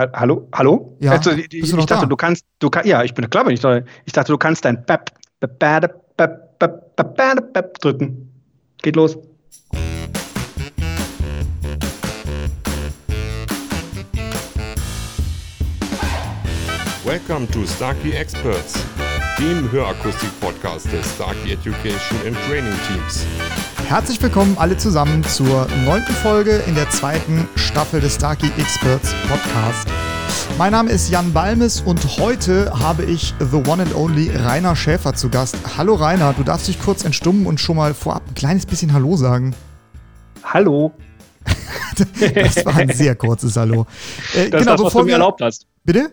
Hallo? Hallo? Ja, also, ich, bist du ich dachte, da? du kannst, du kann, ja, ich bin klar, wenn ich da, ich dachte, du kannst dein Bep, Bep, Bep, Bep, Bep, Bep, Bep drücken. Geht los. Welcome to Starkey Experts, dem Hörakustik-Podcast des Starkey Education and Training Teams. Herzlich willkommen alle zusammen zur neunten Folge in der zweiten Staffel des Starkey Experts Podcast. Mein Name ist Jan Balmes und heute habe ich the one and only Rainer Schäfer zu Gast. Hallo Rainer, du darfst dich kurz entstummen und schon mal vorab ein kleines bisschen Hallo sagen. Hallo. Das war ein sehr kurzes Hallo. Äh, Das ist das, was du mir erlaubt hast. Bitte?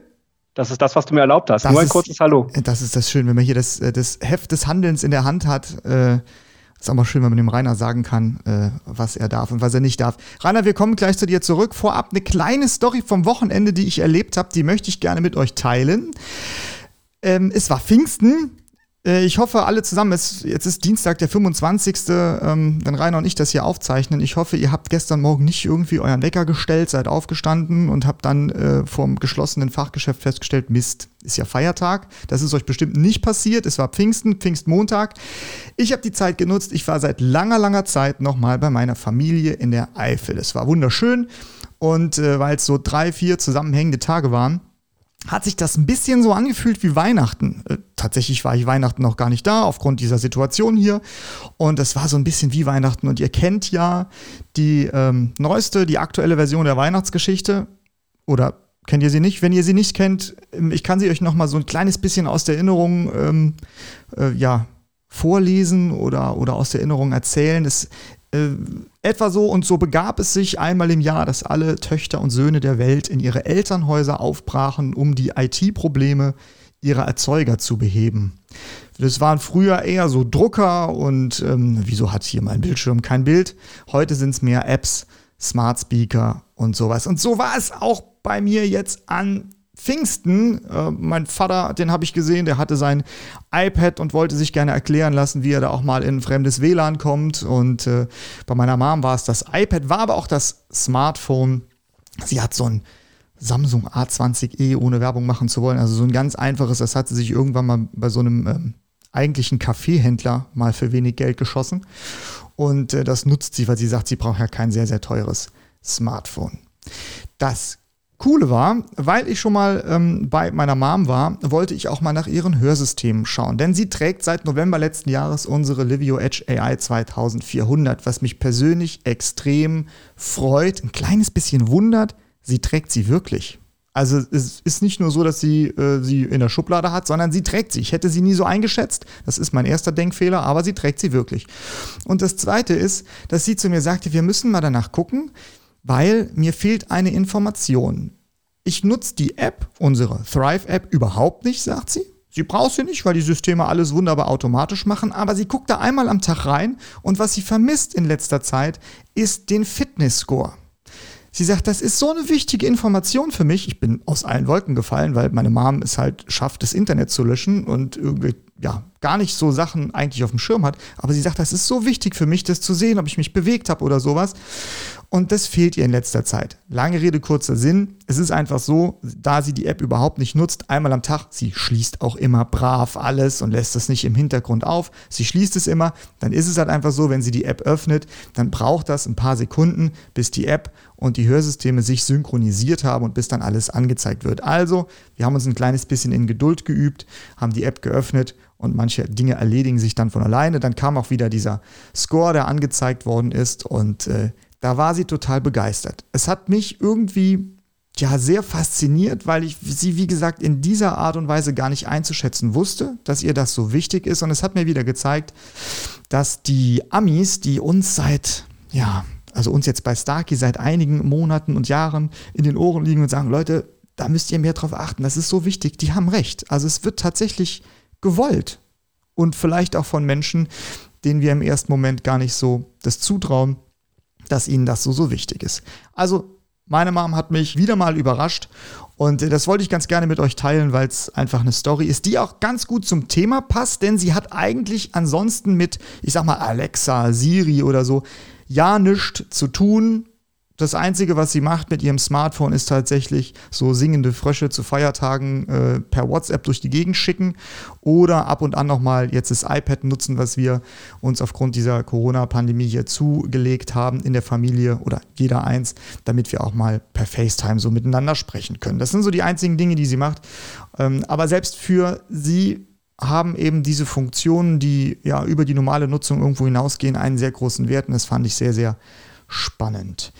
Das ist das, was du mir erlaubt hast. Das Nur ein ist- kurzes Hallo. Das ist das schön, wenn man hier das, äh, das Heft des Handelns in der Hand hat. Äh, ist auch mal schön, wenn man dem Rainer sagen kann, äh, was er darf und was er nicht darf. Rainer, wir kommen gleich zu dir zurück. Vorab eine kleine Story vom Wochenende, die ich erlebt habe, die möchte ich gerne mit euch teilen. Ähm, es war Pfingsten. Äh, Ich hoffe, alle zusammen, es, jetzt ist Dienstag, der 25., ähm, wenn Rainer und ich das hier aufzeichnen. Ich hoffe, ihr habt gestern Morgen nicht irgendwie euren Wecker gestellt, seid aufgestanden und habt dann äh, vom geschlossenen Fachgeschäft festgestellt, Mist, ist ja Feiertag. Das ist euch bestimmt nicht passiert. Es war Pfingsten, Pfingstmontag. Ich habe die Zeit genutzt. Ich war seit langer, langer Zeit nochmal bei meiner Familie in der Eifel. Es war wunderschön und äh, weil es so drei, vier zusammenhängende Tage waren, hat sich das ein bisschen so angefühlt wie Weihnachten. Äh, tatsächlich war ich Weihnachten noch gar nicht da, aufgrund dieser Situation hier. Und es war so ein bisschen wie Weihnachten. Und ihr kennt ja die ähm, neueste, die aktuelle Version der Weihnachtsgeschichte. Oder kennt ihr sie nicht? Wenn ihr sie nicht kennt, ähm, ich kann sie euch noch mal so ein kleines bisschen aus der Erinnerung ähm, äh, ja, vorlesen oder, oder aus der Erinnerung erzählen. Es, äh, etwa so und so begab es sich einmal im Jahr, dass alle Töchter und Söhne der Welt in ihre Elternhäuser aufbrachen, um die IT-Probleme ihrer Erzeuger zu beheben. Das waren früher eher so Drucker und ähm, wieso hat hier mein Bildschirm kein Bild? Heute sind es mehr Apps, Smart Speaker und sowas. Und so war es auch bei mir jetzt an Pfingsten. Äh, mein Vater, den habe ich gesehen, der hatte sein iPad und wollte sich gerne erklären lassen, wie er da auch mal in ein fremdes WLAN kommt. Und äh, bei meiner Mom war es das iPad, war aber auch das Smartphone. Sie hat so ein Samsung A20e, ohne Werbung machen zu wollen. Also so ein ganz einfaches, das hat sie sich irgendwann mal bei so einem ähm, eigentlichen Kaffeehändler mal für wenig Geld geschossen. Und äh, das nutzt sie, weil sie sagt, sie braucht ja kein sehr, sehr teures Smartphone. Das Coole war, weil ich schon mal ähm, bei meiner Mom war, wollte ich auch mal nach ihren Hörsystemen schauen. Denn sie trägt seit November letzten Jahres unsere Livio Edge AI 2400, was mich persönlich extrem freut, ein kleines bisschen wundert, sie trägt sie wirklich. Also es ist nicht nur so, dass sie äh, sie in der Schublade hat, sondern sie trägt sie. Ich hätte sie nie so eingeschätzt. Das ist mein erster Denkfehler, aber sie trägt sie wirklich. Und das Zweite ist, dass sie zu mir sagte, wir müssen mal danach gucken, weil mir fehlt eine Information. Ich nutze die App, unsere Thrive-App, überhaupt nicht, sagt sie. Sie braucht sie nicht, weil die Systeme alles wunderbar automatisch machen, aber sie guckt da einmal am Tag rein und was sie vermisst in letzter Zeit, ist den Fitness-Score. Sie sagt, das ist so eine wichtige Information für mich. Ich bin aus allen Wolken gefallen, weil meine Mom es halt schafft, das Internet zu löschen und irgendwie, ja, gar nicht so Sachen eigentlich auf dem Schirm hat. Aber sie sagt, das ist so wichtig für mich, das zu sehen, ob ich mich bewegt habe oder sowas. Und das fehlt ihr in letzter Zeit. Lange Rede, kurzer Sinn. Es ist einfach so, da sie die App überhaupt nicht nutzt, einmal am Tag, sie schließt auch immer brav alles und lässt das nicht im Hintergrund auf. Sie schließt es immer. Dann ist es halt einfach so, wenn sie die App öffnet, dann braucht das ein paar Sekunden, bis die App und die Hörsysteme sich synchronisiert haben und bis dann alles angezeigt wird. Also, wir haben uns ein kleines bisschen in Geduld geübt, haben die App geöffnet und manche Dinge erledigen sich dann von alleine. Dann kam auch wieder dieser Score, der angezeigt worden ist und äh, da war sie total begeistert. Es hat mich irgendwie ja sehr fasziniert, weil ich sie wie gesagt in dieser Art und Weise gar nicht einzuschätzen wusste, dass ihr das so wichtig ist und es hat mir wieder gezeigt, dass die Amis, die uns seit ja, also uns jetzt bei Starkey seit einigen Monaten und Jahren in den Ohren liegen und sagen, Leute, da müsst ihr mehr drauf achten, das ist so wichtig, die haben recht. Also es wird tatsächlich gewollt und vielleicht auch von Menschen, denen wir im ersten Moment gar nicht so das zutrauen, dass ihnen das so, so wichtig ist. Also, meine Mom hat mich wieder mal überrascht und äh, das wollte ich ganz gerne mit euch teilen, weil es einfach eine Story ist, die auch ganz gut zum Thema passt, denn sie hat eigentlich ansonsten mit, ich sag mal, Alexa, Siri oder so, ja nichts zu tun, Das Einzige, was sie macht mit ihrem Smartphone, ist tatsächlich so singende Frösche zu Feiertagen äh, per WhatsApp durch die Gegend schicken oder ab und an nochmal jetzt das iPad nutzen, was wir uns aufgrund dieser Corona-Pandemie hier zugelegt haben in der Familie oder jeder eins, damit wir auch mal per FaceTime so miteinander sprechen können. Das sind so die einzigen Dinge, die sie macht. Ähm, aber selbst für sie haben eben diese Funktionen, die ja über die normale Nutzung irgendwo hinausgehen, einen sehr großen Wert und das fand ich sehr, sehr spannend.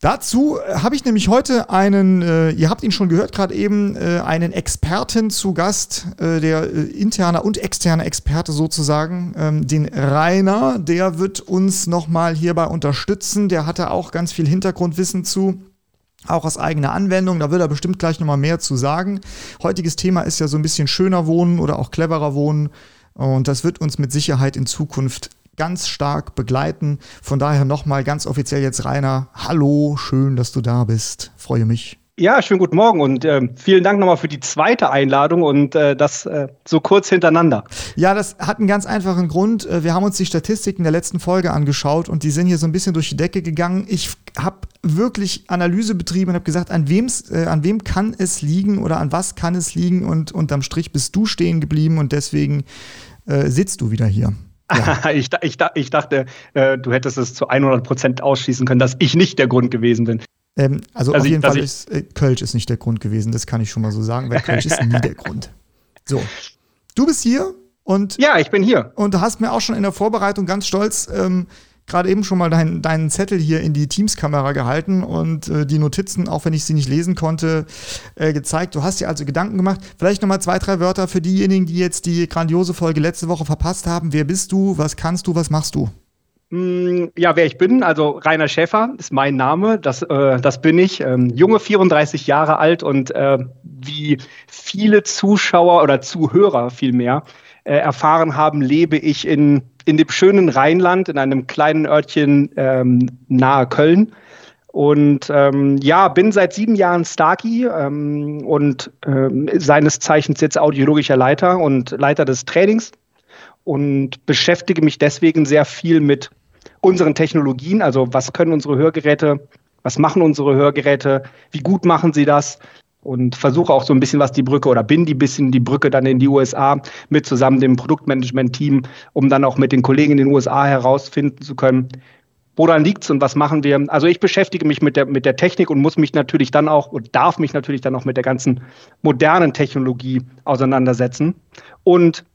Dazu äh, habe ich nämlich heute einen, äh, ihr habt ihn schon gehört gerade eben, äh, einen Experten zu Gast, äh, der äh, interne und externe Experte sozusagen, ähm, den Rainer, der wird uns nochmal hierbei unterstützen. Der hatte auch ganz viel Hintergrundwissen zu, auch aus eigener Anwendung. Da wird er bestimmt gleich nochmal mehr zu sagen. Heutiges Thema ist ja so ein bisschen schöner wohnen oder auch cleverer wohnen. Und das wird uns mit Sicherheit in Zukunft ganz stark begleiten. Von daher nochmal ganz offiziell jetzt Rainer. Hallo, schön, dass du da bist. Freue mich. Ja, schönen guten Morgen und äh, vielen Dank nochmal für die zweite Einladung und äh, das äh, so kurz hintereinander. Ja, das hat einen ganz einfachen Grund. Äh, wir haben uns die Statistiken der letzten Folge angeschaut und die sind hier so ein bisschen durch die Decke gegangen. Ich habe wirklich Analyse betrieben und habe gesagt, an, wem's, äh, an wem kann es liegen oder an was kann es liegen und unterm Strich bist du stehen geblieben und deswegen äh, sitzt du wieder hier. Ja. ich, ich, ich, dachte, äh, du hättest es zu 100 Prozent ausschließen können, dass ich nicht der Grund gewesen bin. Ähm, also, also, auf jeden Fall ist äh, Kölsch ist nicht der Grund gewesen, das kann ich schon mal so sagen, weil Kölsch ist nie der Grund. So, du bist hier und ja, ich bin hier und du hast mir auch schon in der Vorbereitung ganz stolz ähm, gerade eben schon mal dein, deinen Zettel hier in die Teams-Kamera gehalten und äh, die Notizen, auch wenn ich sie nicht lesen konnte, äh, gezeigt. Du hast dir also Gedanken gemacht. Vielleicht nochmal zwei, drei Wörter für diejenigen, die jetzt die grandiose Folge letzte Woche verpasst haben. Wer bist du? Was kannst du? Was machst du? Mm, ja, wer ich bin, also Rainer Schäfer ist mein Name, das, äh, das bin ich. Ähm, junge 34 Jahre alt und äh, wie viele Zuschauer oder Zuhörer vielmehr äh, erfahren haben, lebe ich in in dem schönen Rheinland, in einem kleinen Örtchen ähm, nahe Köln. Und ähm, ja, bin seit sieben Jahren Starkey ähm, und ähm, seines Zeichens jetzt audiologischer Leiter und Leiter des Trainings und beschäftige mich deswegen sehr viel mit unseren Technologien. Also was können unsere Hörgeräte, was machen unsere Hörgeräte, wie gut machen sie das, und versuche auch so ein bisschen was die Brücke oder bin die bisschen die Brücke dann in die USA mit zusammen dem Produktmanagement-Team, um dann auch mit den Kollegen in den USA herausfinden zu können, woran liegt's und was machen wir. Also ich beschäftige mich mit der, mit der Technik und muss mich natürlich dann auch und darf mich natürlich dann auch mit der ganzen modernen Technologie auseinandersetzen. Und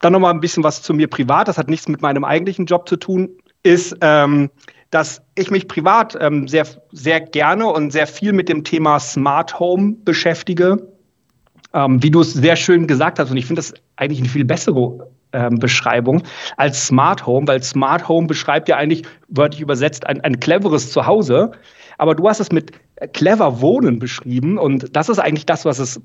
dann nochmal ein bisschen was zu mir privat, das hat nichts mit meinem eigentlichen Job zu tun, ist, ähm, dass ich mich privat ähm, sehr, sehr gerne und sehr viel mit dem Thema Smart Home beschäftige. Ähm, wie du es sehr schön gesagt hast, und ich finde das eigentlich eine viel bessere ähm, Beschreibung als Smart Home, weil Smart Home beschreibt ja eigentlich, wörtlich übersetzt, ein, ein cleveres Zuhause. Aber du hast es mit clever Wohnen beschrieben und das ist eigentlich das, was es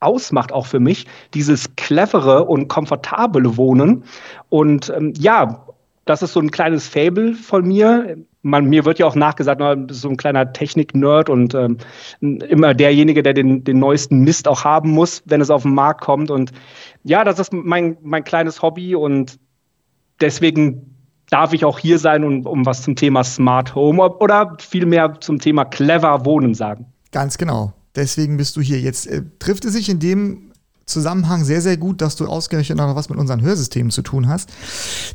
ausmacht auch für mich, dieses clevere und komfortable Wohnen. Und ähm, ja, das ist so ein kleines Fable von mir. Man, mir wird ja auch nachgesagt, so ein kleiner Technik-Nerd und ähm, immer derjenige, der den, den neuesten Mist auch haben muss, wenn es auf den Markt kommt. Und ja, das ist mein, mein kleines Hobby und deswegen darf ich auch hier sein und um was zum Thema Smart Home oder vielmehr zum Thema clever Wohnen sagen. Ganz genau. Deswegen bist du hier. Jetzt äh, trifft es sich in dem Zusammenhang sehr, sehr gut, dass du ausgerechnet noch was mit unseren Hörsystemen zu tun hast.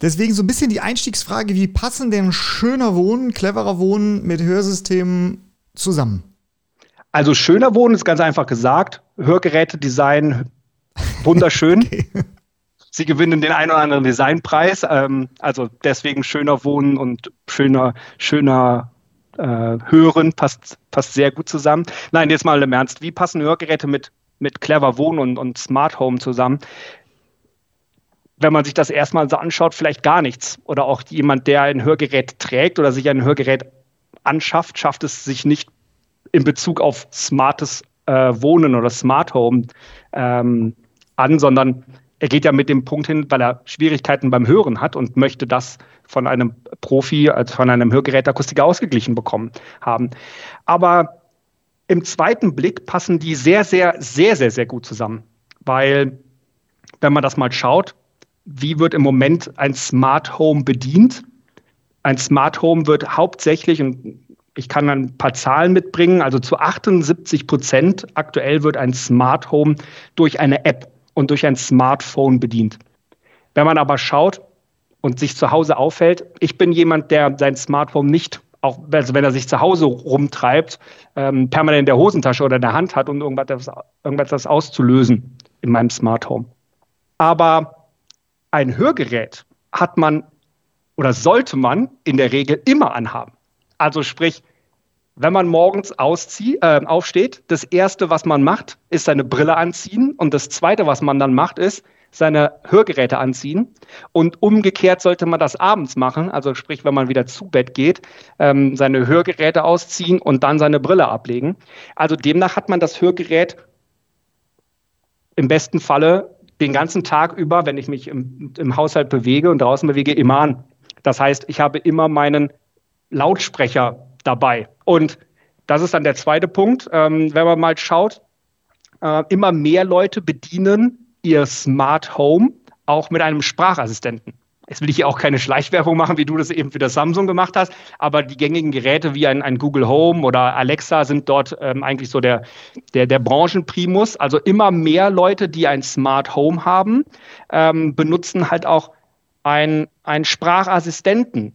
Deswegen so ein bisschen die Einstiegsfrage, wie passen denn schöner Wohnen, cleverer Wohnen mit Hörsystemen zusammen? Also schöner Wohnen ist ganz einfach gesagt. Hörgeräte-Design wunderschön. okay. Sie gewinnen den einen oder anderen Designpreis. Ähm, also deswegen schöner Wohnen und schöner, schöner äh, Hören passt, passt sehr gut zusammen. Nein, jetzt mal im Ernst. Wie passen Hörgeräte mit mit Clever Wohnen und, und Smart Home zusammen. Wenn man sich das erstmal so anschaut, vielleicht gar nichts. Oder auch jemand, der ein Hörgerät trägt oder sich ein Hörgerät anschafft, schafft es sich nicht in Bezug auf smartes äh, Wohnen oder Smart Home ähm, an, sondern er geht ja mit dem Punkt hin, weil er Schwierigkeiten beim Hören hat und möchte das von einem Profi, also von einem Hörgerätakustiker ausgeglichen bekommen haben. Aber im zweiten Blick passen die sehr, sehr, sehr, sehr, sehr gut zusammen. Weil, wenn man das mal schaut, wie wird im Moment ein Smart Home bedient? Ein Smart Home wird hauptsächlich, und ich kann ein paar Zahlen mitbringen. Also zu 78 Prozent aktuell wird ein Smart Home durch eine App und durch ein Smartphone bedient. Wenn man aber schaut und sich zu Hause aufhält, ich bin jemand, der sein Smartphone nicht, auch also wenn er sich zu Hause rumtreibt, ähm, permanent in der Hosentasche oder in der Hand hat, um irgendwas, irgendwas auszulösen in meinem Smart Home. Aber ein Hörgerät hat man oder sollte man in der Regel immer anhaben. Also sprich, wenn man morgens auszieht, äh, aufsteht, das Erste, was man macht, ist seine Brille anziehen. Und das Zweite, was man dann macht, ist seine Hörgeräte anziehen. Und umgekehrt sollte man das abends machen, also sprich, wenn man wieder zu Bett geht, ähm, seine Hörgeräte ausziehen und dann seine Brille ablegen. Also demnach hat man das Hörgerät im besten Falle den ganzen Tag über, wenn ich mich im, im Haushalt bewege und draußen bewege, immer an. Das heißt, ich habe immer meinen Lautsprecher dabei. Und das ist dann der zweite Punkt. Ähm, wenn man mal schaut, äh, immer mehr Leute bedienen ihr Smart Home auch mit einem Sprachassistenten. Jetzt will ich hier auch keine Schleichwerbung machen, wie du das eben für das Samsung gemacht hast, aber die gängigen Geräte wie ein, ein Google Home oder Alexa sind dort ähm, eigentlich so der, der, der Branchenprimus. Also immer mehr Leute, die ein Smart Home haben, ähm, benutzen halt auch einen Sprachassistenten,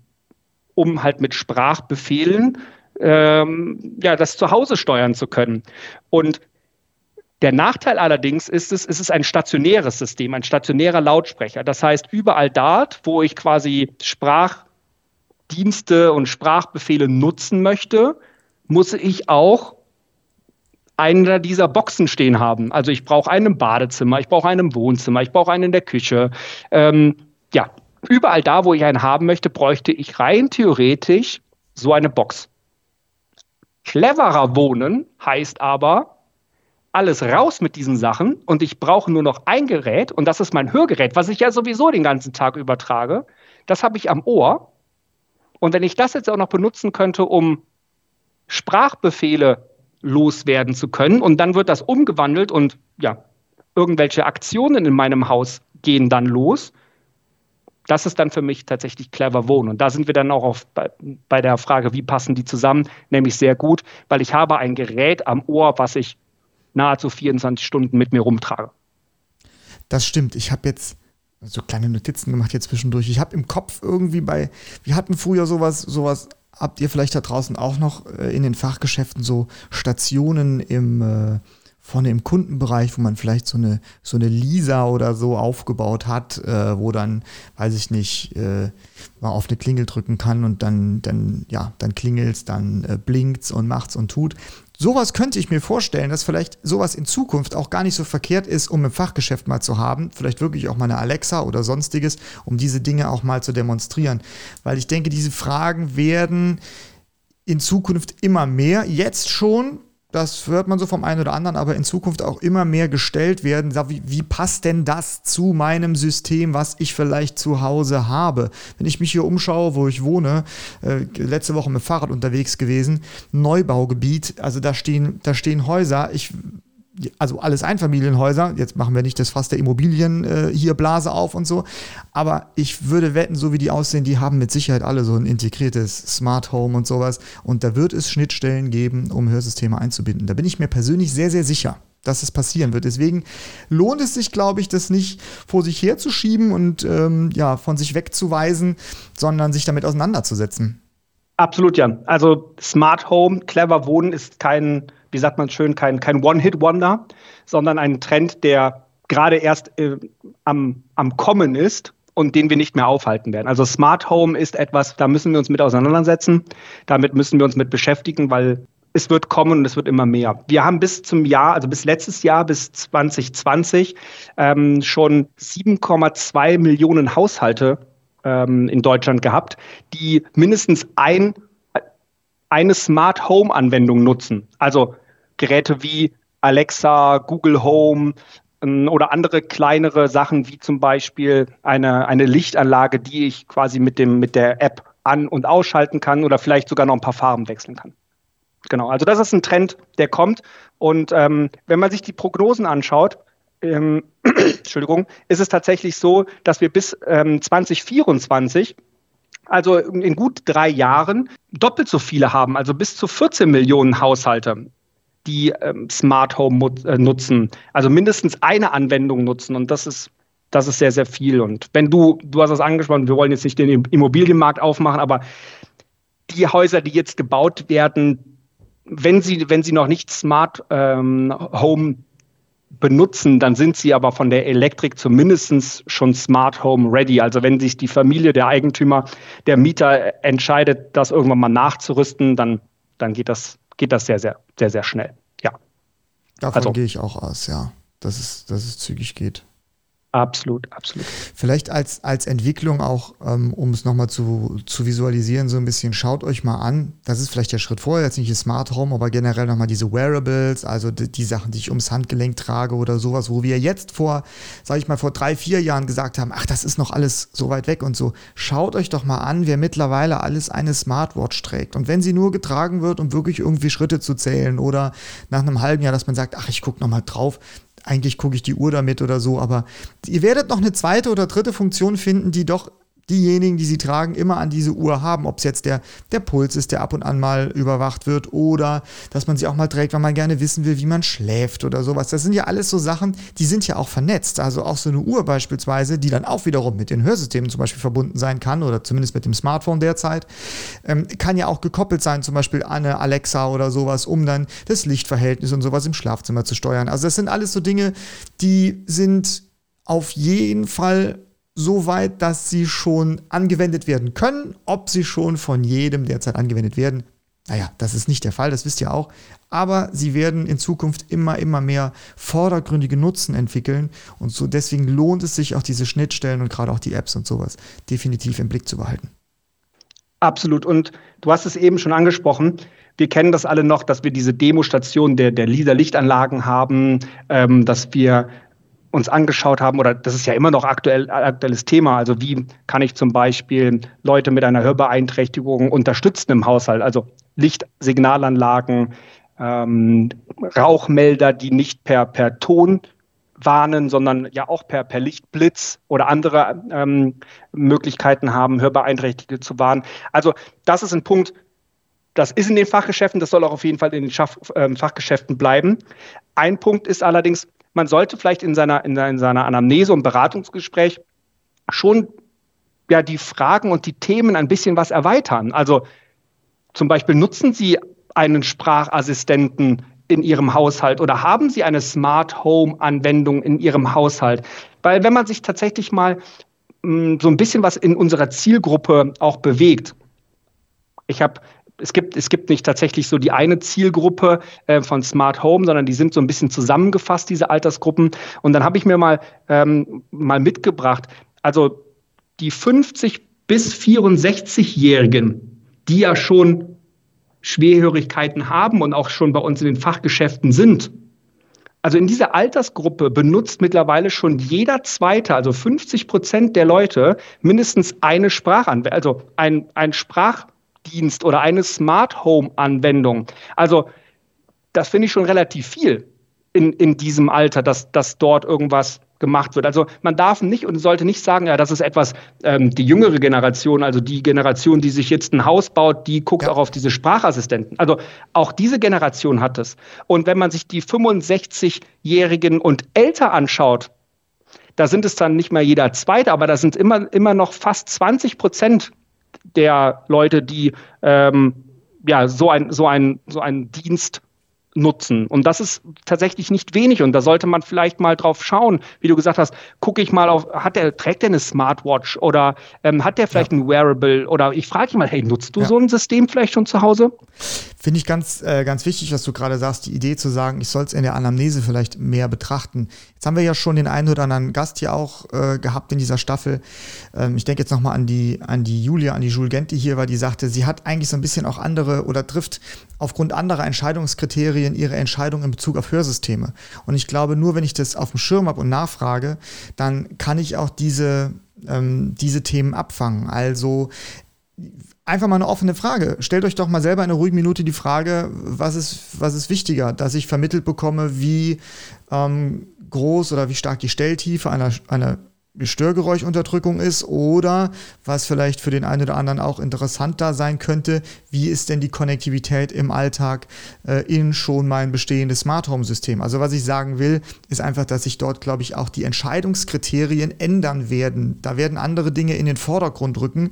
um halt mit Sprachbefehlen ähm, ja, das zu Hause steuern zu können. Und der Nachteil allerdings ist es, es ist ein stationäres System, ein stationärer Lautsprecher. Das heißt, überall dort, wo ich quasi Sprachdienste und Sprachbefehle nutzen möchte, muss ich auch einer dieser Boxen stehen haben. Also ich brauche einen im Badezimmer, ich brauche einen im Wohnzimmer, ich brauche einen in der Küche. Ähm, ja, überall da, wo ich einen haben möchte, bräuchte ich rein theoretisch so eine Box. Cleverer wohnen heißt aber, alles raus mit diesen Sachen und ich brauche nur noch ein Gerät und das ist mein Hörgerät, was ich ja sowieso den ganzen Tag übertrage. Das habe ich am Ohr. Und wenn ich das jetzt auch noch benutzen könnte, um Sprachbefehle loswerden zu können und dann wird das umgewandelt und ja, irgendwelche Aktionen in meinem Haus gehen dann los, das ist dann für mich tatsächlich clever wohnen. Und da sind wir dann auch auf, bei, bei der Frage, wie passen die zusammen, nämlich sehr gut, weil ich habe ein Gerät am Ohr, was ich nahezu 24 Stunden mit mir rumtrage. Das stimmt. Ich habe jetzt so kleine Notizen gemacht hier zwischendurch. Ich habe im Kopf irgendwie bei, wir hatten früher sowas, sowas, habt ihr vielleicht da draußen auch noch äh, in den Fachgeschäften so Stationen im äh, vorne im Kundenbereich, wo man vielleicht so eine, so eine Lisa oder so aufgebaut hat, äh, wo dann, weiß ich nicht, äh, mal auf eine Klingel drücken kann und dann, dann, ja, dann klingelt's, dann äh, blinkt's und macht's und tut. Sowas könnte ich mir vorstellen, dass vielleicht sowas in Zukunft auch gar nicht so verkehrt ist, um im Fachgeschäft mal zu haben. Vielleicht wirklich auch mal eine Alexa oder sonstiges, um diese Dinge auch mal zu demonstrieren. Weil ich denke, diese Fragen werden in Zukunft immer mehr. Jetzt schon, das hört man so vom einen oder anderen, aber in Zukunft auch immer mehr gestellt werden. Wie, wie, passt denn das zu meinem System, was ich vielleicht zu Hause habe? Wenn ich mich hier umschaue, wo ich wohne, äh, letzte Woche mit Fahrrad unterwegs gewesen, Neubaugebiet, also da stehen, da stehen Häuser. Ich also alles Einfamilienhäuser, jetzt machen wir nicht das Fass der Immobilien äh, hier Blase auf und so, aber ich würde wetten, so wie die aussehen, die haben mit Sicherheit alle so ein integriertes Smart Home und sowas und da wird es Schnittstellen geben, um Hörsysteme einzubinden. Da bin ich mir persönlich sehr, sehr sicher dass es passieren wird. Deswegen lohnt es sich, glaube ich, das nicht vor sich herzuschieben und ähm, ja, von sich wegzuweisen, sondern sich damit auseinanderzusetzen. Absolut, ja. Also Smart Home, clever Wohnen ist kein wie sagt man schön, kein, kein One-Hit-Wonder, sondern ein Trend, der gerade erst äh, am, am Kommen ist und den wir nicht mehr aufhalten werden. Also Smart Home ist etwas, da müssen wir uns mit auseinandersetzen. Damit müssen wir uns mit beschäftigen, weil es wird kommen und es wird immer mehr. Wir haben bis zum Jahr, also bis letztes Jahr, bis 2020, ähm, schon 7,2 Millionen Haushalte ähm, in Deutschland gehabt, die mindestens ein, eine Smart Home Anwendung nutzen. Also Geräte wie Alexa, Google Home ähm, oder andere kleinere Sachen wie zum Beispiel eine, eine Lichtanlage, die ich quasi mit, dem, mit der App an- und ausschalten kann oder vielleicht sogar noch ein paar Farben wechseln kann. Genau, also das ist ein Trend, der kommt. Und ähm, wenn man sich die Prognosen anschaut, ähm, Entschuldigung, ist es tatsächlich so, dass wir bis ähm, 2024 also in gut drei Jahren doppelt so viele haben, also bis zu 14 Millionen Haushalte, die ähm, Smart Home äh, nutzen, also mindestens eine Anwendung nutzen. Und das ist, das ist sehr, sehr viel. Und wenn du, du hast es angesprochen, wir wollen jetzt nicht den Immobilienmarkt aufmachen, aber die Häuser, die jetzt gebaut werden, wenn sie, wenn sie noch nicht Smart ähm, Home benutzen, dann sind sie aber von der Elektrik zumindest schon Smart Home ready. Also wenn sich die Familie, der Eigentümer, der Mieter entscheidet, das irgendwann mal nachzurüsten, dann, dann geht, das, geht das sehr, sehr, sehr, sehr schnell. Ja. Davon also, gehe ich auch aus, ja, dass es, dass es zügig geht. Absolut, absolut. Vielleicht als, als Entwicklung auch, ähm, um es nochmal zu, zu visualisieren, so ein bisschen, schaut euch mal an, das ist vielleicht der Schritt vorher, jetzt nicht das Smart Home, aber generell nochmal diese Wearables, also die, die, Sachen, die ich ums Handgelenk trage oder sowas, wo wir jetzt vor, sage ich mal, vor drei, vier Jahren gesagt haben, ach, das ist noch alles so weit weg und so. Schaut euch doch mal an, wer mittlerweile alles eine Smartwatch trägt. Und wenn sie nur getragen wird, um wirklich irgendwie Schritte zu zählen oder nach einem halben Jahr, dass man sagt, ach, ich gucke nochmal drauf, eigentlich gucke ich die Uhr damit oder so, aber ihr werdet noch eine zweite oder dritte Funktion finden, die doch diejenigen, die sie tragen, immer an diese Uhr haben. Ob es jetzt der, der Puls ist, der ab und an mal überwacht wird oder dass man sie auch mal trägt, weil man gerne wissen will, wie man schläft oder sowas. Das sind ja alles so Sachen, die sind ja auch vernetzt. Also auch so eine Uhr beispielsweise, die dann auch wiederum mit den Hörsystemen zum Beispiel verbunden sein kann oder zumindest mit dem Smartphone derzeit, ähm, kann ja auch gekoppelt sein, zum Beispiel an eine Alexa oder sowas, um dann das Lichtverhältnis und sowas im Schlafzimmer zu steuern. Also das sind alles so Dinge, die sind auf jeden Fall so weit, dass sie schon angewendet werden können. Ob sie schon von jedem derzeit angewendet werden, naja, das ist nicht der Fall, das wisst ihr auch. Aber sie werden in Zukunft immer, immer mehr vordergründige Nutzen entwickeln. Und so deswegen lohnt es sich auch diese Schnittstellen und gerade auch die Apps und sowas definitiv im Blick zu behalten. Absolut. Und du hast es eben schon angesprochen. Wir kennen das alle noch, dass wir diese Demostation der, der LIDA-Lichtanlagen haben, ähm, dass wir uns angeschaut haben, oder das ist ja immer noch aktuell, aktuelles Thema, also wie kann ich zum Beispiel Leute mit einer Hörbeeinträchtigung unterstützen im Haushalt, also Lichtsignalanlagen, ähm, Rauchmelder, die nicht per, per Ton warnen, sondern ja auch per, per Lichtblitz oder andere ähm, Möglichkeiten haben, Hörbeeinträchtigte zu warnen. Also das ist ein Punkt, das ist in den Fachgeschäften, das soll auch auf jeden Fall in den Schaff, äh, Fachgeschäften bleiben. Ein Punkt ist allerdings, man sollte vielleicht in seiner, in seiner Anamnese und Beratungsgespräch schon ja die Fragen und die Themen ein bisschen was erweitern. Also zum Beispiel nutzen Sie einen Sprachassistenten in Ihrem Haushalt oder haben Sie eine Smart Home Anwendung in Ihrem Haushalt? Weil wenn man sich tatsächlich mal mh, hm, so ein bisschen was in unserer Zielgruppe auch bewegt. Ich habe es gibt, es gibt nicht tatsächlich so die eine Zielgruppe äh, von Smart Home, sondern die sind so ein bisschen zusammengefasst, diese Altersgruppen. Und dann habe ich mir mal, ähm, mal mitgebracht, also die 50 bis 64-Jährigen, die ja schon Schwerhörigkeiten haben und auch schon bei uns in den Fachgeschäften sind. Also in dieser Altersgruppe benutzt mittlerweile schon jeder Zweite, also 50 Prozent der Leute, mindestens eine Sprachanwendung, also ein, ein Sprach Dienst oder eine Smart Home Anwendung. Also das finde ich schon relativ viel in, in diesem Alter, dass, dass dort irgendwas gemacht wird. Also man darf nicht und sollte nicht sagen, ja, das ist etwas, ähm, die jüngere Generation, also die Generation, die sich jetzt ein Haus baut, die guckt ja. auch auf diese Sprachassistenten. Also auch diese Generation hat es. Und wenn man sich die 65-Jährigen und älter anschaut, da sind es dann nicht mehr jeder Zweite, aber da sind immer, immer noch fast 20 Prozent der Leute, die ähm, ja, so, ein, so, ein, so einen Dienst nutzen. Und das ist tatsächlich nicht wenig. Und da sollte man vielleicht mal drauf schauen, wie du gesagt hast, gucke ich mal auf, hat der, trägt der eine Smartwatch oder ähm, hat der vielleicht ja. ein Wearable? Oder ich frage ihn mal, hey, nutzt du ja. so ein System vielleicht schon zu Hause? Finde ich ganz, äh, ganz wichtig, was du gerade sagst, die Idee zu sagen, ich soll es in der Anamnese vielleicht mehr betrachten. Jetzt haben wir ja schon den einen oder anderen Gast hier auch äh, gehabt in dieser Staffel. Ähm, ich denke jetzt nochmal an die, an die Julia, an die Jules Gent, die hier war, die sagte, sie hat eigentlich so ein bisschen auch andere oder trifft aufgrund anderer Entscheidungskriterien ihre Entscheidung in Bezug auf Hörsysteme. Und ich glaube, nur wenn ich das auf dem Schirm habe und nachfrage, dann kann ich auch diese, ähm, diese Themen abfangen. Also einfach mal eine offene Frage. Stellt euch doch mal selber in einer ruhigen Minute die Frage, was ist, was ist wichtiger, dass ich vermittelt bekomme, wie ähm, groß oder wie stark die Stelltiefe einer, einer Störgeräuschunterdrückung ist oder was vielleicht für den einen oder anderen auch interessant da sein könnte, wie ist denn die Konnektivität im Alltag äh, in schon mein bestehendes Smart Home System? Also was ich sagen will, ist einfach, dass sich dort, glaube ich, auch die Entscheidungskriterien ändern werden. Da werden andere Dinge in den Vordergrund rücken,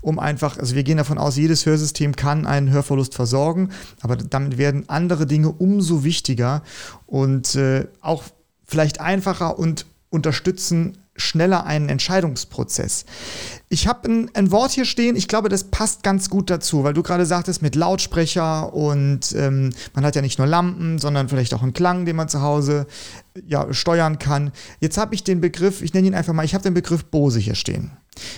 um einfach, also wir gehen davon aus, jedes Hörsystem kann einen Hörverlust versorgen, aber damit werden andere Dinge umso wichtiger und äh, auch vielleicht einfacher und unterstützen schneller einen Entscheidungsprozess. Ich habe ein, ein, Wort hier stehen, ich glaube, das passt ganz gut dazu, weil du gerade sagtest mit Lautsprecher und ähm, man hat ja nicht nur Lampen, sondern vielleicht auch einen Klang, den man zu Hause ja, steuern kann. Jetzt habe ich den Begriff, ich nenne ihn einfach mal, ich habe den Begriff Bose hier stehen.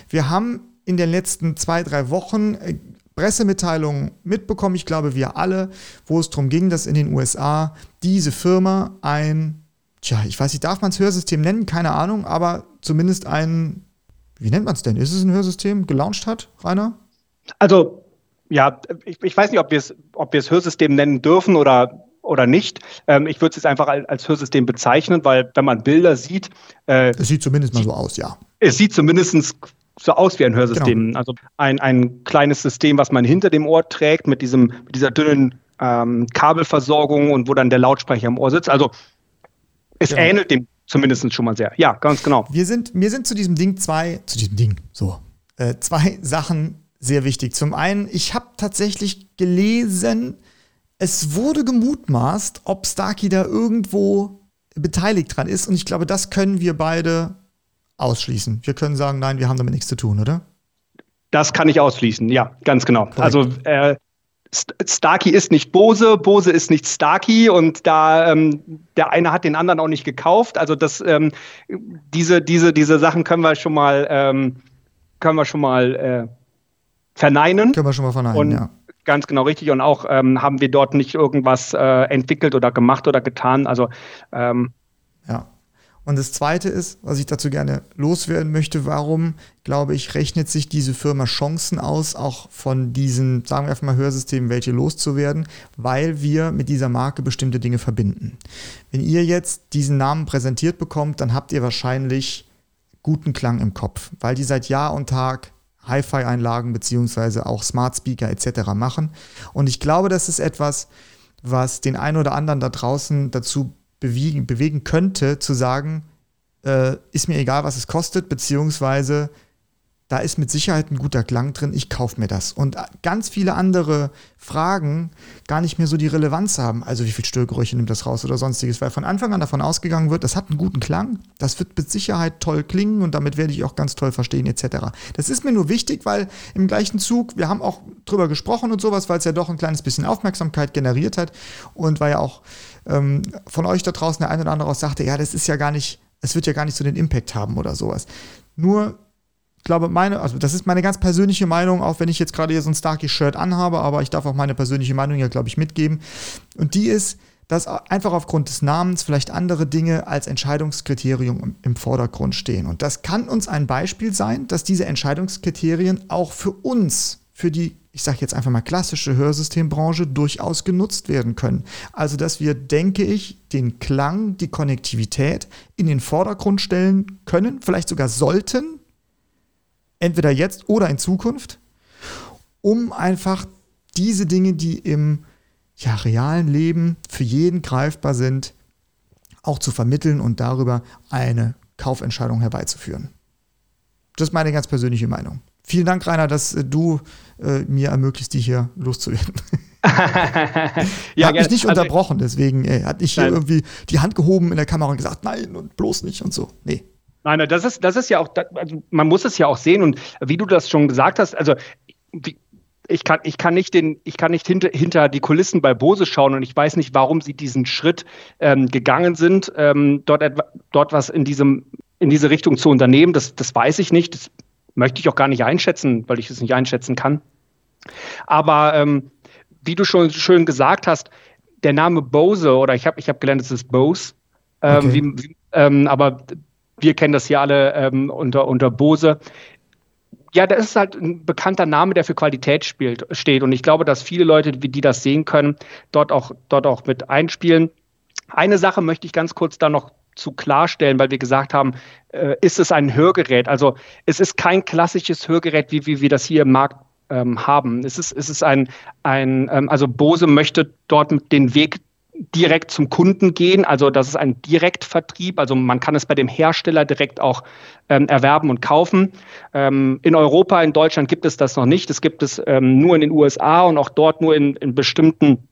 Wir haben in den letzten zwei, drei Wochen äh, Pressemitteilungen mitbekommen, ich glaube wir alle, wo es darum ging, dass in den USA diese Firma ein tja, ich weiß nicht, darf man es Hörsystem nennen? Keine Ahnung, aber zumindest ein, wie nennt man es denn? Ist es ein Hörsystem, gelauncht hat, Rainer? Also, ja, ich, ich weiß nicht, ob wir es ob Hörsystem nennen dürfen oder, oder nicht. Ähm, ich würde es jetzt einfach als, als, Hörsystem bezeichnen, weil wenn man Bilder sieht. Äh, es sieht zumindest mal so aus, ja. Es sieht zumindest so aus wie ein Hörsystem. Genau. Also ein, ein kleines System, was man hinter dem Ohr trägt, mit, diesem, mit dieser dünnen ähm, Kabelversorgung und wo dann der Lautsprecher im Ohr sitzt. Also es genau. ähnelt dem zumindest schon mal sehr. Ja, ganz genau. Wir sind, mir sind zu diesem Ding zwei, zu diesem Ding, so, äh, zwei Sachen sehr wichtig. Zum einen, ich habe tatsächlich gelesen, es wurde gemutmaßt, ob Starkey da irgendwo beteiligt dran ist. Und ich glaube, das können wir beide ausschließen. Wir können sagen, nein, wir haben damit nichts zu tun, oder? Das kann ich ausschließen, ja, ganz genau. Correct. Also äh, Starkey ist nicht Bose, Bose ist nicht Starkey und da ähm, der eine hat den anderen auch nicht gekauft. Also das, ähm, diese, diese, diese Sachen können wir schon mal, ähm, können wir schon mal äh, verneinen. Können wir schon mal verneinen, und ja. Ganz genau richtig. Und auch ähm, haben wir dort nicht irgendwas äh, entwickelt oder gemacht oder getan. Also ähm, ja. Und das Zweite ist, was ich dazu gerne loswerden möchte, warum, glaube ich, rechnet sich diese Firma Chancen aus, auch von diesen, sagen wir einfach mal, Hörsystemen welche loszuwerden, weil wir mit dieser Marke bestimmte Dinge verbinden. Wenn ihr jetzt diesen Namen präsentiert bekommt, dann habt ihr wahrscheinlich guten Klang im Kopf, weil die seit Jahr und Tag Hi-Fi-Einlagen beziehungsweise auch Smart Speaker etc. machen. Und ich glaube, das ist etwas, was den einen oder anderen da draußen dazu bewegen, bewegen könnte, zu sagen, äh, ist mir egal, was es kostet, beziehungsweise da ist mit Sicherheit ein guter Klang drin, ich kaufe mir das. Und ganz viele andere Fragen gar nicht mehr so die Relevanz haben. Also wie viel Störgeräusche nimmt das raus oder sonstiges, weil von Anfang an davon ausgegangen wird, das hat einen guten Klang, das wird mit Sicherheit toll klingen und damit werde ich auch ganz toll verstehen etc. Das ist mir nur wichtig, weil im gleichen Zug, wir haben auch drüber gesprochen und sowas, weil es ja doch ein kleines bisschen Aufmerksamkeit generiert hat und weil ja auch ähm, von euch da draußen der eine oder andere auch sagte, ja, das ist ja gar nicht, es wird ja gar nicht so den Impact haben oder sowas. Nur glaube, meine, also das ist meine ganz persönliche Meinung, auch wenn ich jetzt gerade hier so ein Starkey-Shirt anhabe, aber ich darf auch meine persönliche Meinung ja, glaube ich, mitgeben. Und die ist, dass einfach aufgrund des Namens vielleicht andere Dinge als Entscheidungskriterium im Vordergrund stehen. Und das kann uns ein Beispiel sein, dass diese Entscheidungskriterien auch für uns, für die, ich sage jetzt einfach mal klassische Hörsystembranche, durchaus genutzt werden können. Also, dass wir, denke ich, den Klang, die Konnektivität in den Vordergrund stellen können, vielleicht sogar sollten, entweder jetzt oder in Zukunft, um einfach diese Dinge, die im ja, realen Leben für jeden greifbar sind, auch zu vermitteln und darüber eine Kaufentscheidung herbeizuführen. Das ist meine ganz persönliche Meinung. Vielen Dank, Rainer, dass äh, du äh, mir ermöglicht, die hier loszuwerden. ja, hat mich nicht also, unterbrochen, deswegen ey, hat nicht hier irgendwie die Hand gehoben in der Kamera und gesagt, nein und bloß nicht und so. Nee. Nein, das ist, das ist ja auch, also man muss es ja auch sehen und wie du das schon gesagt hast, also wie, ich kann, ich kann nicht den, ich kann nicht hinter, hinter die Kulissen bei Bose schauen und ich weiß nicht, warum sie diesen Schritt ähm, gegangen sind, ähm, dort, etwa, dort was in diesem, in diese Richtung zu unternehmen. Das, das weiß ich nicht. Das möchte ich auch gar nicht einschätzen, weil ich es nicht einschätzen kann. Aber ähm, wie du schon schön gesagt hast, der Name Bose oder ich habe ich hab gelernt, es ist Bose. Ähm, okay. Wie, ähm, aber wir kennen das hier alle ähm, unter, unter Bose. Ja, das ist halt ein bekannter Name, der für Qualität spielt, steht. Und ich glaube, dass viele Leute, die das sehen können, dort auch, dort auch mit einspielen. Eine Sache möchte ich ganz kurz da noch zu klarstellen, weil wir gesagt haben, äh, ist es ein Hörgerät? Also es ist kein klassisches Hörgerät, wie, wie wir das hier im Markt ähm, haben. Es ist, es ist ein, ein ähm, also Bose möchte dort den Weg direkt zum Kunden gehen. Also das ist ein Direktvertrieb. Also man kann es bei dem Hersteller direkt auch ähm, erwerben und kaufen. Ähm, in Europa, in Deutschland gibt es das noch nicht. Es gibt es ähm, nur in den USA und auch dort nur in, in bestimmten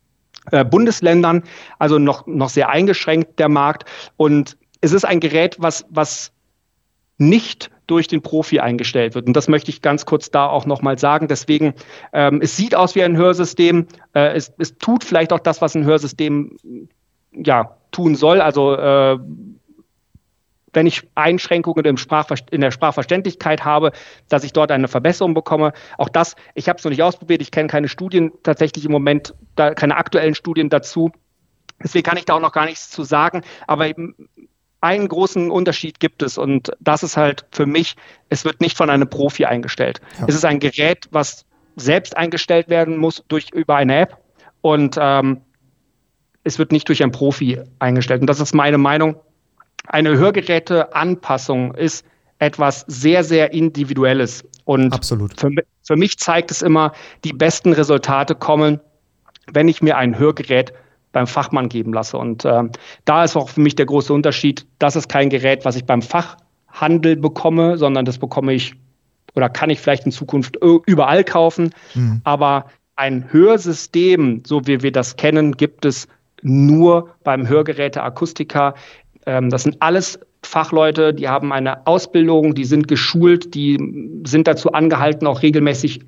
äh, Bundesländern. Also noch, noch sehr eingeschränkt der Markt. Und es ist ein Gerät, was, was nicht durch den Profi eingestellt wird. Und das möchte ich ganz kurz da auch nochmal sagen. Deswegen, ähm, es sieht aus wie ein Hörsystem. Äh, es, es tut vielleicht auch das, was ein Hörsystem ja, tun soll. Also äh, wenn ich Einschränkungen im in der Sprachverständlichkeit habe, dass ich dort eine Verbesserung bekomme. Auch das, ich habe es noch nicht ausprobiert, ich kenne keine Studien tatsächlich im Moment, da, keine aktuellen Studien dazu. Deswegen kann ich da auch noch gar nichts zu sagen. Aber einen großen Unterschied gibt es und das ist halt für mich, es wird nicht von einem Profi eingestellt. Ja. Es ist ein Gerät, was selbst eingestellt werden muss durch über eine App und ähm, es wird nicht durch einen Profi eingestellt. Und das ist meine Meinung. Eine Hörgeräteanpassung ist etwas sehr, sehr Individuelles. Und Absolut. Für, für mich zeigt es immer, die besten Resultate kommen, wenn ich mir ein Hörgerät beim Fachmann geben lasse. Und äh, da ist auch für mich der große Unterschied, das ist kein Gerät, was ich beim Fachhandel bekomme, sondern das bekomme ich oder kann ich vielleicht in Zukunft überall kaufen. Mhm. Aber ein Hörsystem, so wie wir das kennen, gibt es nur beim Hörgeräteakustiker. Ähm, das sind alles Fachleute, die haben eine Ausbildung, die sind geschult, die sind dazu angehalten, auch regelmäßig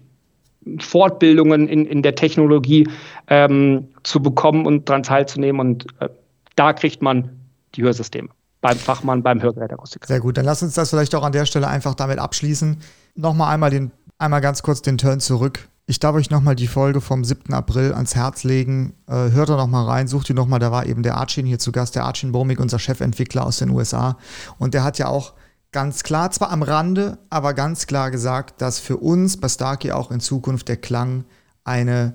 Fortbildungen in, in der Technologie ähm, zu bekommen und daran teilzunehmen. Und äh, da kriegt man die Hörsysteme beim Fachmann, beim Hörgerätakustiker. Sehr gut, dann lass uns das vielleicht auch an der Stelle einfach damit abschließen. Nochmal einmal, den, einmal ganz kurz den Turn zurück. Ich darf euch nochmal die Folge vom 7. April ans Herz legen. Äh, hört da nochmal rein, sucht die nochmal. Da war eben der Archin hier zu Gast, der Archin Bomig, unser Chefentwickler aus den USA. Und der hat ja auch ganz klar, zwar am Rande, aber ganz klar gesagt, dass für uns bei Starkey auch in Zukunft der Klang eine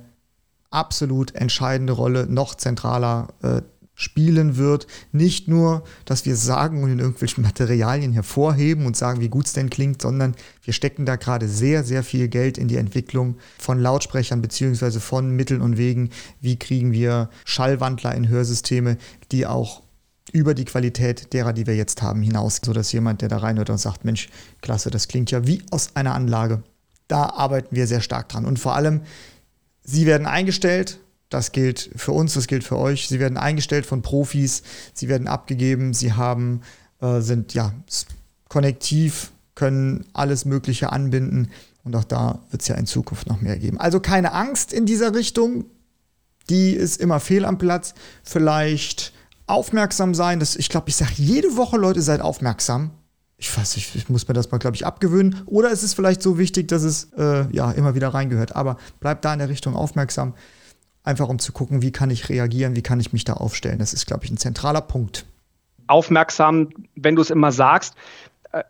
absolut entscheidende Rolle noch zentraler äh, spielen wird. Nicht nur, dass wir sagen und in irgendwelchen Materialien hervorheben und sagen, wie gut es denn klingt, sondern wir stecken da gerade sehr, sehr viel Geld in die Entwicklung von Lautsprechern beziehungsweise von Mitteln und Wegen. Wie kriegen wir Schallwandler in Hörsysteme, die auch über die Qualität derer, die wir jetzt haben, hinaus, sodass jemand, der da reinhört und sagt, Mensch, klasse, das klingt ja wie aus einer Anlage. Da arbeiten wir sehr stark dran. Und vor allem, sie werden eingestellt, das gilt für uns, das gilt für euch. Sie werden eingestellt von Profis, sie werden abgegeben, sie haben, äh, sind ja konnektiv, können alles Mögliche anbinden. Und auch da wird es ja in Zukunft noch mehr geben. Also keine Angst in dieser Richtung. Die ist immer fehl am Platz. Vielleicht aufmerksam sein. Das, ich glaube, ich sage jede Woche, Leute, seid aufmerksam. Ich weiß nicht, ich muss mir das mal, glaube ich, abgewöhnen. Oder es ist vielleicht so wichtig, dass es äh, ja immer wieder reingehört. Aber bleibt da in der Richtung aufmerksam. Einfach um zu gucken, wie kann ich reagieren, wie kann ich mich da aufstellen. Das ist, glaube ich, ein zentraler Punkt. Aufmerksam, wenn du es immer sagst, äh,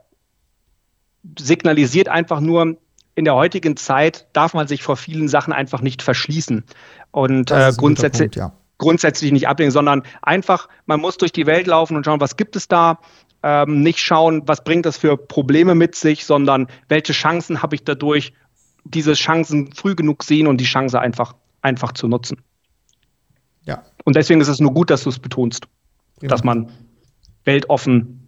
signalisiert einfach nur, in der heutigen Zeit darf man sich vor vielen Sachen einfach nicht verschließen. Und äh, grundsätzlich, Punkt, ja grundsätzlich nicht ablehnen, sondern einfach, man muss durch die Welt laufen und schauen, was gibt es da. Ähm, nicht schauen, was bringt das für Probleme mit sich, sondern welche Chancen habe ich dadurch, diese Chancen früh genug sehen und die Chance einfach, einfach zu nutzen. Ja. Und deswegen ist es nur gut, dass du es betonst, genau. dass man weltoffen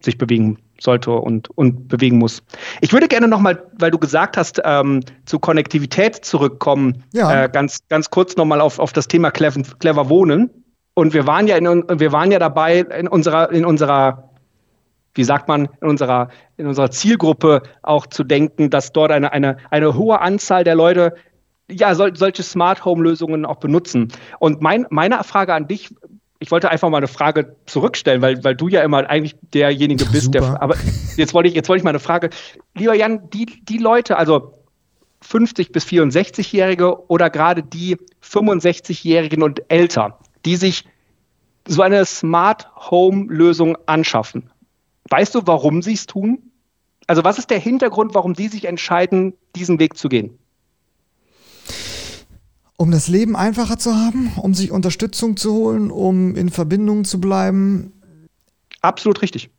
sich bewegen sollte und, und bewegen muss. Ich würde gerne nochmal, weil du gesagt hast, ähm, zu Konnektivität zurückkommen, ja. äh, ganz, ganz kurz nochmal auf, auf das Thema clever, clever Wohnen. Und wir waren ja in, wir waren ja dabei in unserer, in unserer, wie sagt man, in unserer, in unserer Zielgruppe auch zu denken, dass dort eine, eine, eine hohe Anzahl der Leute ja, sol solche Smart Home Lösungen auch benutzen. Und mein, meine Frage an dich ich wollte einfach mal eine Frage zurückstellen, weil, weil du ja immer eigentlich derjenige bist, der. Aber jetzt wollte ich, jetzt wollte ich mal eine Frage. Lieber Jan, die, die Leute, also 50 bis 64-Jährige oder gerade die 65-Jährigen und älter, die sich so eine Smart Home Lösung anschaffen. Weißt du, warum sie es tun? Also was ist der Hintergrund, warum sie sich entscheiden, diesen Weg zu gehen? Um das Leben einfacher zu haben, um sich Unterstützung zu holen, um in Verbindung zu bleiben. Absolut richtig.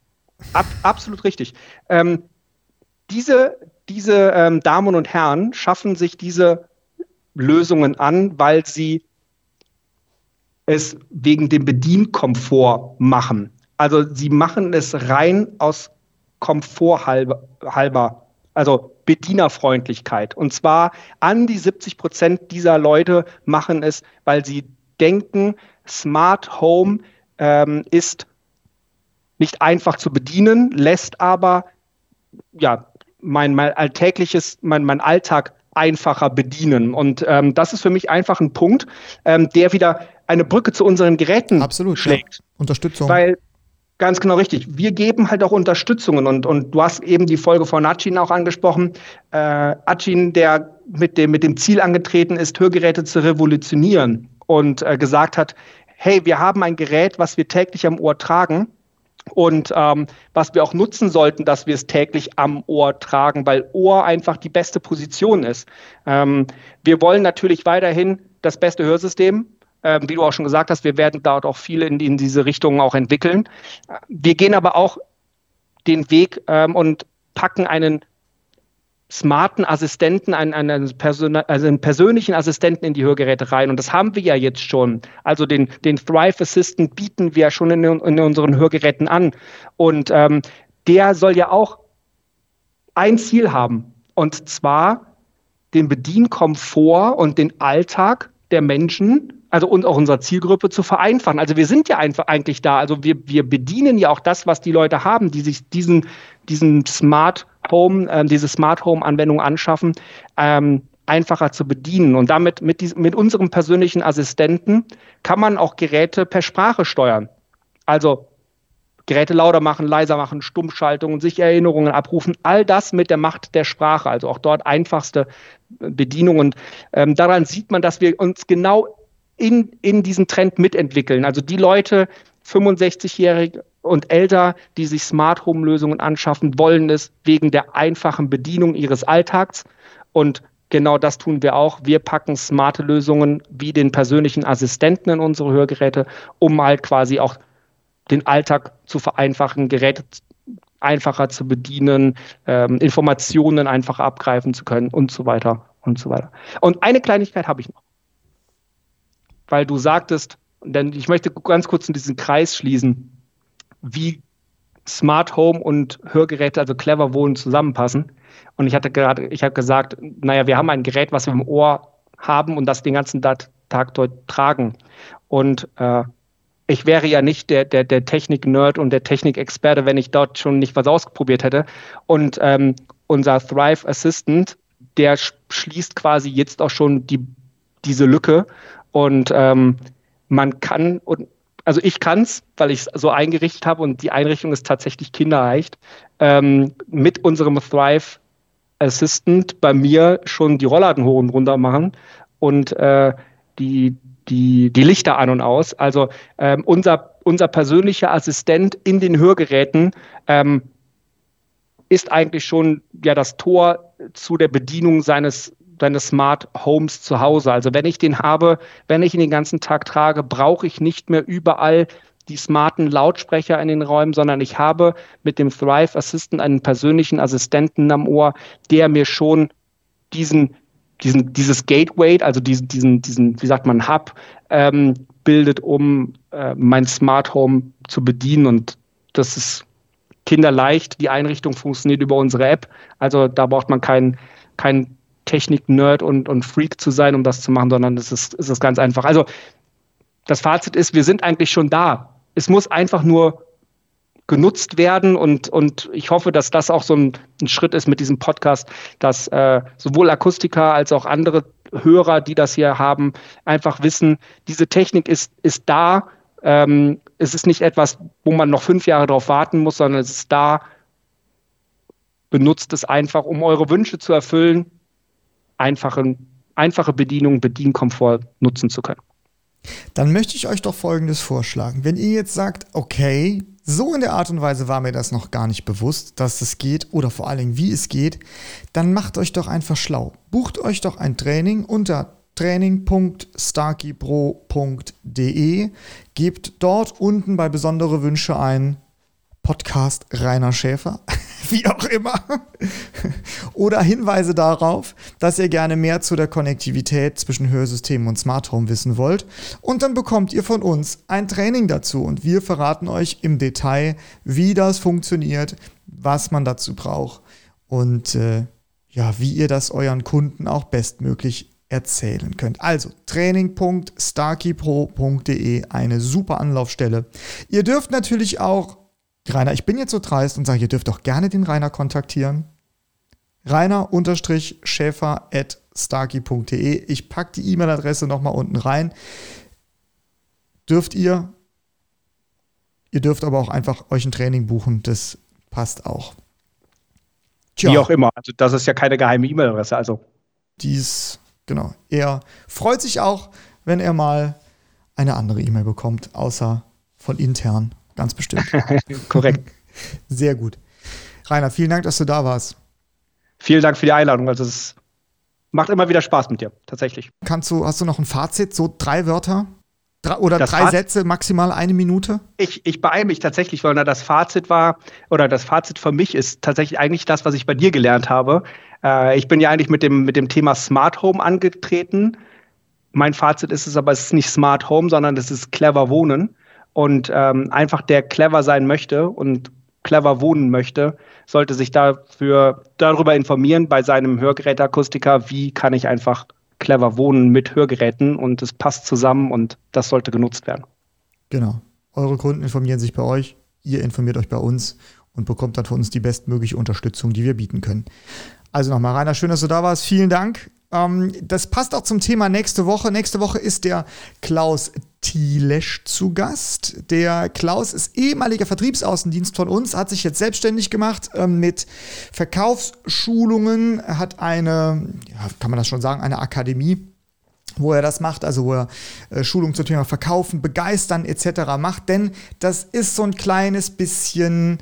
Ab, absolut richtig. Ähm, diese diese ähm, Damen und Herren schaffen sich diese Lösungen an, weil sie es wegen dem Bedienkomfort machen. Also sie machen es rein aus Komfort halber, halber also Bedienerfreundlichkeit. Und zwar an die 70 Prozent dieser Leute machen es, weil sie denken, Smart Home ähm, ist nicht einfach zu bedienen, lässt aber ja, mein, mein alltägliches, mein, mein Alltag einfacher bedienen. Und ähm, das ist für mich einfach ein Punkt, ähm, der wieder eine Brücke zu unseren Geräten Absolut, schlägt. Ja. Unterstützung. Weil Ganz genau richtig. Wir geben halt auch Unterstützungen und, und du hast eben die Folge von Achin auch angesprochen. Äh, Achin, der mit dem, mit dem Ziel angetreten ist, Hörgeräte zu revolutionieren und äh, gesagt hat, hey, wir haben ein Gerät, was wir täglich am Ohr tragen und ähm, was wir auch nutzen sollten, dass wir es täglich am Ohr tragen, weil Ohr einfach die beste Position ist. Ähm, wir wollen natürlich weiterhin das beste Hörsystem. Ähm, wie du auch schon gesagt hast, wir werden dort auch viele in, in diese Richtung auch entwickeln. Wir gehen aber auch den Weg ähm, und packen einen smarten Assistenten, einen, einen, Person, also einen persönlichen Assistenten in die Hörgeräte rein. Und das haben wir ja jetzt schon. Also den, den Thrive Assistant bieten wir schon in, in unseren Hörgeräten an. Und ähm, der soll ja auch ein Ziel haben. Und zwar den Bedienkomfort und den Alltag der Menschen also und auch unserer Zielgruppe zu vereinfachen. Also wir sind ja einfach eigentlich da. Also wir, wir bedienen ja auch das, was die Leute haben, die sich diesen, diesen Smart Home, äh, diese Smart Home Anwendung anschaffen, ähm, einfacher zu bedienen. Und damit mit, diesem, mit unserem persönlichen Assistenten kann man auch Geräte per Sprache steuern. Also Geräte lauter machen, leiser machen, Stummschaltungen, sich Erinnerungen abrufen, all das mit der Macht der Sprache, also auch dort einfachste Bedienung. Und ähm, daran sieht man, dass wir uns genau in, in diesen Trend mitentwickeln. Also die Leute, 65-Jährige und älter, die sich Smart Home Lösungen anschaffen, wollen es wegen der einfachen Bedienung ihres Alltags. Und genau das tun wir auch. Wir packen smarte Lösungen wie den persönlichen Assistenten in unsere Hörgeräte, um halt quasi auch den Alltag zu vereinfachen, Geräte einfacher zu bedienen, ähm, Informationen einfacher abgreifen zu können und so weiter und so weiter. Und eine Kleinigkeit habe ich noch weil du sagtest, denn ich möchte ganz kurz in diesen Kreis schließen, wie Smart Home und Hörgeräte, also clever wohnen, zusammenpassen. Und ich hatte gerade, ich habe gesagt, naja, wir haben ein Gerät, was wir im Ohr haben und das den ganzen Tag dort tragen. Und äh, ich wäre ja nicht der, der, der Technik-Nerd und der Technikexperte, wenn ich dort schon nicht was ausprobiert hätte. Und ähm, unser Thrive Assistant, der schließt quasi jetzt auch schon die, diese Lücke und ähm, man kann, und, also ich kann es, weil ich es so eingerichtet habe und die Einrichtung ist tatsächlich kinderleicht, ähm, mit unserem Thrive Assistant bei mir schon die Rollladen hoch und runter machen und äh, die, die, die Lichter an und aus. Also ähm, unser, unser persönlicher Assistent in den Hörgeräten ähm, ist eigentlich schon ja das Tor zu der Bedienung seines deine Smart Homes zu Hause. Also wenn ich den habe, wenn ich ihn den ganzen Tag trage, brauche ich nicht mehr überall die smarten Lautsprecher in den Räumen, sondern ich habe mit dem Thrive Assistant einen persönlichen Assistenten am Ohr, der mir schon diesen, diesen, dieses Gateway, also diesen, diesen, diesen, wie sagt man, Hub, ähm, bildet, um äh, mein Smart Home zu bedienen. Und das ist kinderleicht. Die Einrichtung funktioniert über unsere App. Also da braucht man keinen kein Technik-Nerd und, und Freak zu sein, um das zu machen, sondern es ist, es ist ganz einfach. Also das Fazit ist, wir sind eigentlich schon da. Es muss einfach nur genutzt werden und, und ich hoffe, dass das auch so ein, ein Schritt ist mit diesem Podcast, dass äh, sowohl Akustiker als auch andere Hörer, die das hier haben, einfach wissen, diese Technik ist, ist da. Ähm, es ist nicht etwas, wo man noch fünf Jahre darauf warten muss, sondern es ist da. Benutzt es einfach, um eure Wünsche zu erfüllen einfachen, einfache Bedienung, Bedienkomfort nutzen zu können. Dann möchte ich euch doch Folgendes vorschlagen. Wenn ihr jetzt sagt, okay, so in der Art und Weise war mir das noch gar nicht bewusst, dass es geht oder vor allen Dingen, wie es geht, dann macht euch doch einfach schlau. Bucht euch doch ein Training unter training.starkeypro.de, gebt dort unten bei besondere Wünsche ein, Podcast Rainer Schäfer, wie auch immer. Oder Hinweise darauf, dass ihr gerne mehr zu der Konnektivität zwischen Hörsystemen und Smart Home wissen wollt. Und dann bekommt ihr von uns ein Training dazu und wir verraten euch im Detail, wie das funktioniert, was man dazu braucht und äh, ja, wie ihr das euren Kunden auch bestmöglich erzählen könnt. Also training.starkeypro.de, eine super Anlaufstelle. Ihr dürft natürlich auch Rainer, ich bin jetzt so dreist und sage, ihr dürft doch gerne den Rainer kontaktieren. Rainer-Schäfer at starkey.de. Ich packe die E-Mail-Adresse nochmal unten rein. Dürft ihr. Ihr dürft aber auch einfach euch ein Training buchen. Das passt auch. Tja. Wie auch immer. Also, das ist ja keine geheime E-Mail-Adresse. Also. Dies, genau. Er freut sich auch, wenn er mal eine andere E-Mail bekommt, außer von intern. Ganz bestimmt. Korrekt. Sehr gut. Rainer, vielen Dank, dass du da warst. Vielen Dank für die Einladung. Also es macht immer wieder Spaß mit dir, tatsächlich. Kannst du, hast du noch ein Fazit, so drei Wörter? Drei, oder das drei Fazit, Sätze, maximal eine Minute? Ich, ich beeile mich tatsächlich, weil das Fazit war, oder das Fazit für mich ist tatsächlich eigentlich das, was ich bei dir gelernt habe. Äh, ich bin ja eigentlich mit dem, mit dem Thema Smart Home angetreten. Mein Fazit ist es aber, es ist nicht Smart Home, sondern es ist clever Wohnen und ähm, einfach der clever sein möchte und clever wohnen möchte, sollte sich dafür darüber informieren bei seinem Hörgeräteakustiker, wie kann ich einfach clever wohnen mit Hörgeräten und es passt zusammen und das sollte genutzt werden. Genau. Eure Kunden informieren sich bei euch, ihr informiert euch bei uns und bekommt dann von uns die bestmögliche Unterstützung, die wir bieten können. Also nochmal, Rainer, schön, dass du da warst. Vielen Dank. Ähm, das passt auch zum Thema nächste Woche. Nächste Woche ist der Klaus Thielesch zu Gast. Der Klaus ist ehemaliger Vertriebsaußendienst von uns, hat sich jetzt selbstständig gemacht ähm, mit Verkaufsschulungen, hat eine, ja, kann man das schon sagen, eine Akademie wo er das macht, also wo er äh, Schulung zum Thema Verkaufen, Begeistern etc. macht, denn das ist so ein kleines bisschen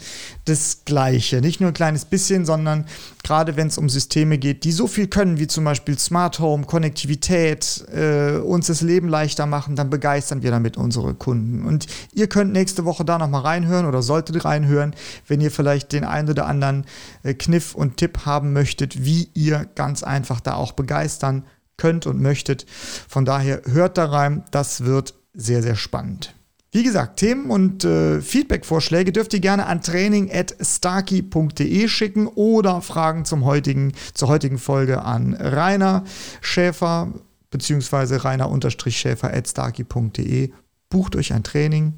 das Gleiche. Nicht nur ein kleines bisschen, sondern gerade wenn es um Systeme geht, die so viel können, wie zum Beispiel Smart Home, Konnektivität, äh, uns das Leben leichter machen, dann begeistern wir damit unsere Kunden. Und ihr könnt nächste Woche da nochmal reinhören oder solltet reinhören, wenn ihr vielleicht den einen oder anderen äh, Kniff und Tipp haben möchtet, wie ihr ganz einfach da auch begeistern könnt könnt und möchtet. Von daher hört da rein, das wird sehr, sehr spannend. Wie gesagt, Themen und äh, Feedback-Vorschläge dürft ihr gerne an training.starkey.de schicken oder Fragen zum heutigen, zur heutigen Folge an Rainer Schäfer bzw. rainer-schäfer.starkey.de. Bucht euch ein Training,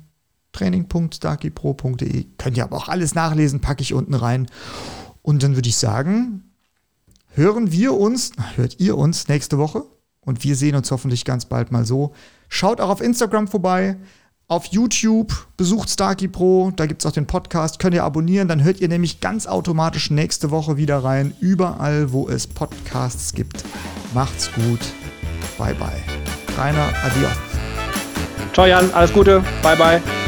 training.starkeypro.de. Könnt ihr aber auch alles nachlesen, packe ich unten rein. Und dann würde ich sagen, hören wir uns, hört ihr uns nächste Woche und wir sehen uns hoffentlich ganz bald mal so. Schaut auch auf Instagram vorbei, auf YouTube, besucht Starkey Pro, da gibt es auch den Podcast, könnt ihr abonnieren, dann hört ihr nämlich ganz automatisch nächste Woche wieder rein, überall, wo es Podcasts gibt. Macht's gut, bye bye. Rainer, adios. Ciao Jan, alles Gute, bye bye.